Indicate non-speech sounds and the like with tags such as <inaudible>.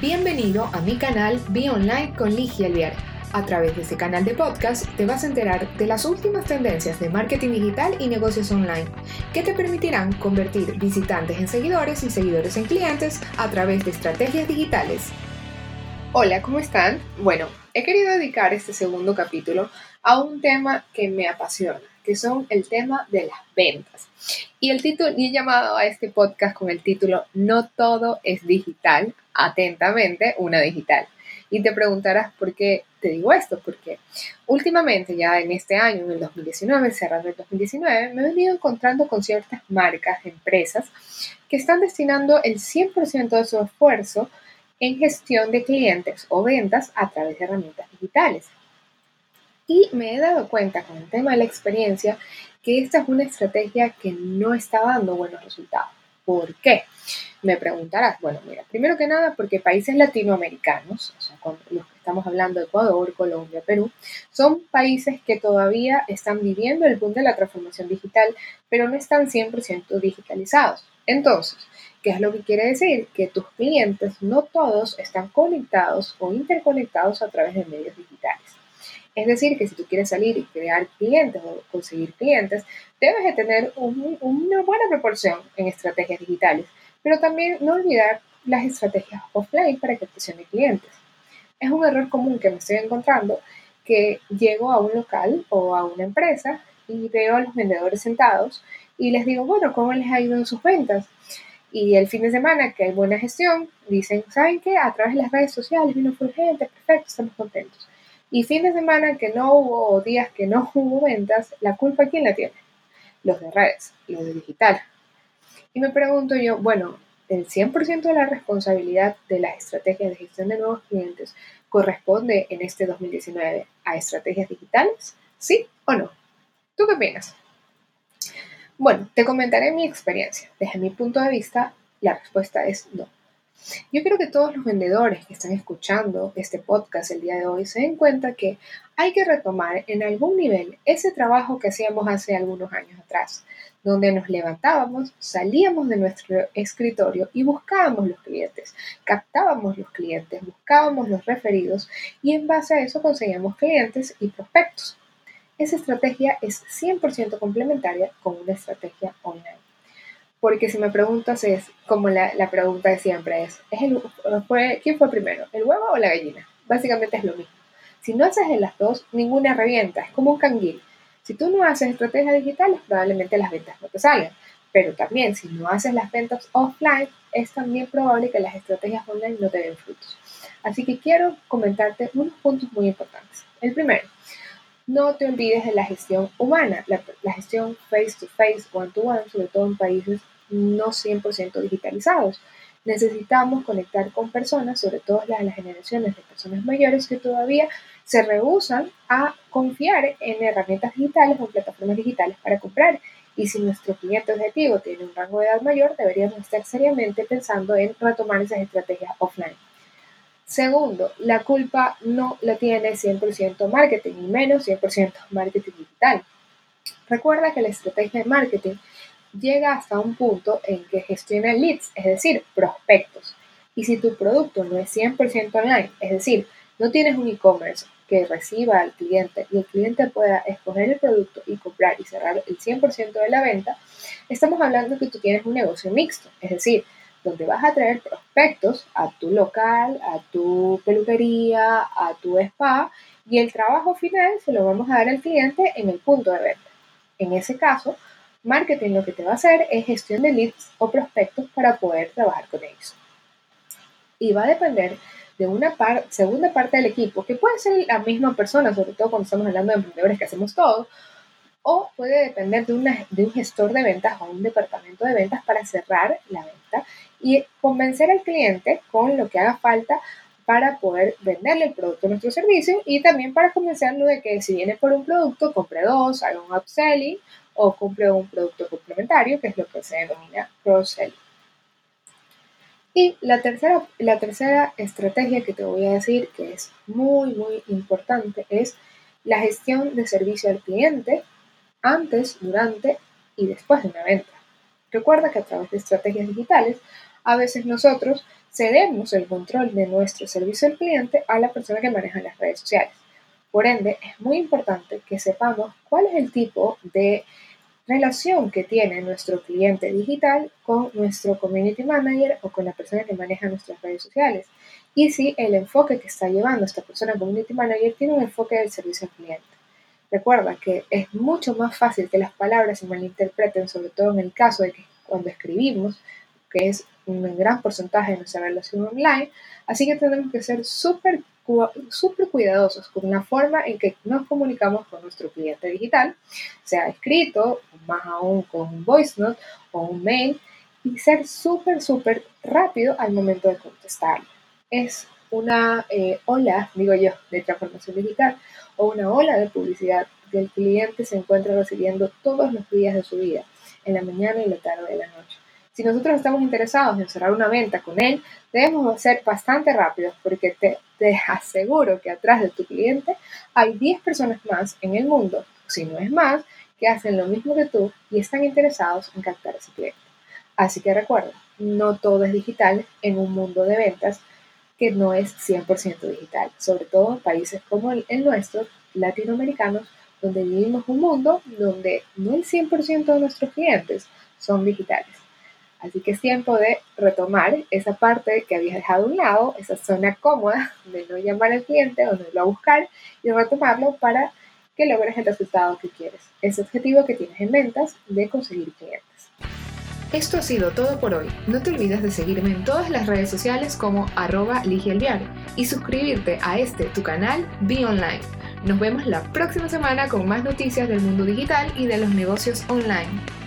Bienvenido a mi canal Be Online con Ligia Alviar. A través de este canal de podcast te vas a enterar de las últimas tendencias de marketing digital y negocios online que te permitirán convertir visitantes en seguidores y seguidores en clientes a través de estrategias digitales. Hola, ¿cómo están? Bueno, he querido dedicar este segundo capítulo a un tema que me apasiona, que son el tema de las ventas. Y el título, y he llamado a este podcast con el título No todo es digital, atentamente una digital. Y te preguntarás por qué te digo esto, porque últimamente, ya en este año, en el 2019, cerrando el 2019, me he venido encontrando con ciertas marcas, empresas, que están destinando el 100% de su esfuerzo en gestión de clientes o ventas a través de herramientas digitales. Y me he dado cuenta con el tema de la experiencia que esta es una estrategia que no está dando buenos resultados. ¿Por qué? Me preguntarás. Bueno, mira, primero que nada porque países latinoamericanos, o sea, con los que estamos hablando, Ecuador, Colombia, Perú, son países que todavía están viviendo el boom de la transformación digital, pero no están 100% digitalizados. Entonces, ¿qué es lo que quiere decir? Que tus clientes no todos están conectados o interconectados a través de medios digitales. Es decir, que si tú quieres salir y crear clientes o conseguir clientes, debes de tener una buena proporción en estrategias digitales, pero también no olvidar las estrategias offline para captación de clientes. Es un error común que me estoy encontrando que llego a un local o a una empresa y veo a los vendedores sentados y les digo, bueno, ¿cómo les ha ido en sus ventas? Y el fin de semana, que hay buena gestión, dicen, ¿saben qué? A través de las redes sociales vino full gente, perfecto, estamos contentos. Y fin de semana que no hubo, o días que no <laughs> hubo ventas, ¿la culpa quién la tiene? Los de redes, los de digital. Y me pregunto yo, bueno, ¿el 100% de la responsabilidad de las estrategias de gestión de nuevos clientes corresponde en este 2019 a estrategias digitales? ¿Sí o no? ¿Tú qué opinas? Bueno, te comentaré mi experiencia. Desde mi punto de vista, la respuesta es no. Yo creo que todos los vendedores que están escuchando este podcast el día de hoy se den cuenta que hay que retomar en algún nivel ese trabajo que hacíamos hace algunos años atrás, donde nos levantábamos, salíamos de nuestro escritorio y buscábamos los clientes, captábamos los clientes, buscábamos los referidos y en base a eso conseguíamos clientes y prospectos. Esa estrategia es 100% complementaria con una estrategia online. Porque si me preguntas es, como la, pregunta de siempre es, ¿es el, fue, ¿quién fue primero, el huevo o la gallina? Básicamente es lo mismo. Si no haces en las dos, ninguna revienta, es como un canguil. Si tú no haces estrategias digitales, probablemente las ventas no te salgan. Pero también, si no haces las ventas offline, es también probable que las estrategias online no te den frutos. Así que quiero comentarte unos puntos muy importantes. El primero, no te olvides de la gestión humana, la, gestión face to face, one to one, sobre todo en países no 100% digitalizados. Necesitamos conectar con personas, sobre todo las, generaciones de personas mayores que todavía se rehusan a confiar en herramientas digitales o plataformas digitales para comprar. Y si nuestro cliente objetivo tiene un rango de edad mayor, deberíamos estar seriamente pensando en retomar esas estrategias offline. Segundo, la culpa no la tiene 100% marketing, y menos 100% marketing digital. Recuerda que la estrategia de marketing llega hasta un punto en que gestiona leads, es decir, prospectos. Y si tu producto no es 100% online, es decir, no tienes un e-commerce que reciba al cliente y el cliente pueda escoger el producto y comprar y cerrar el 100% de la venta, estamos hablando que tú tienes un negocio mixto, es decir, donde vas a traer prospectos a tu local, a tu peluquería, a tu spa y el trabajo final se lo vamos a dar al cliente en el punto de venta. En ese caso, marketing lo que te va a hacer es gestión de leads o prospectos para poder trabajar con ellos. Y va a depender de una segunda parte del equipo, que puede ser la misma persona, sobre todo cuando estamos hablando de emprendedores que hacemos todo, o puede depender de, de un gestor de ventas o un departamento de ventas para cerrar la venta y convencer al cliente con lo que haga falta para poder venderle el producto o nuestro servicio y también para convencerlo de que si viene por un producto, compre dos, haga un upselling o compre un producto complementario, que es lo que se denomina cross-selling. Y la tercera, la tercera estrategia que te voy a decir, que es muy, muy importante, es la gestión de servicio al cliente antes, durante y después de una venta. Recuerda que a través de estrategias digitales, a veces nosotros cedemos el control de nuestro servicio al cliente a la persona que maneja las redes sociales. Por ende, es muy importante que sepamos cuál es el tipo de relación que tiene nuestro cliente digital con nuestro community manager o con la persona que maneja nuestras redes sociales. Y si el enfoque que está llevando esta persona community manager tiene un enfoque del servicio al cliente. Recuerda que es mucho más fácil que las palabras se malinterpreten, sobre todo en el caso de que cuando escribimos, que es un gran porcentaje de nuestra relación online, así que tenemos que ser súper súper cuidadosos con la forma en que nos comunicamos con nuestro cliente digital, sea escrito, más aún con un voice note o un mail, y ser súper, súper rápido al momento de contestar. Es una eh, ola, digo yo, de transformación digital o una ola de publicidad que el cliente se encuentra recibiendo todos los días de su vida, en la mañana y la tarde de la noche. Si nosotros estamos interesados en cerrar una venta con él, debemos ser bastante rápidos porque te, aseguro que atrás de tu cliente hay 10 personas más en el mundo, si no es más, que hacen lo mismo que tú y están interesados en captar a ese cliente. Así que recuerda, no todo es digital en un mundo de ventas que no es 100% digital, sobre todo en países como el, el nuestro, latinoamericanos, donde vivimos un mundo donde no el 100% de nuestros clientes son digitales. Así que es tiempo de retomar esa parte que habías dejado a un lado, esa zona cómoda de no llamar al cliente o no irlo a buscar y retomarlo para que logres el resultado que quieres, ese objetivo que tienes en ventas de conseguir clientes. Esto ha sido todo por hoy. No te olvides de seguirme en todas las redes sociales como arroba y suscribirte a este tu canal Be Online. Nos vemos la próxima semana con más noticias del mundo digital y de los negocios online.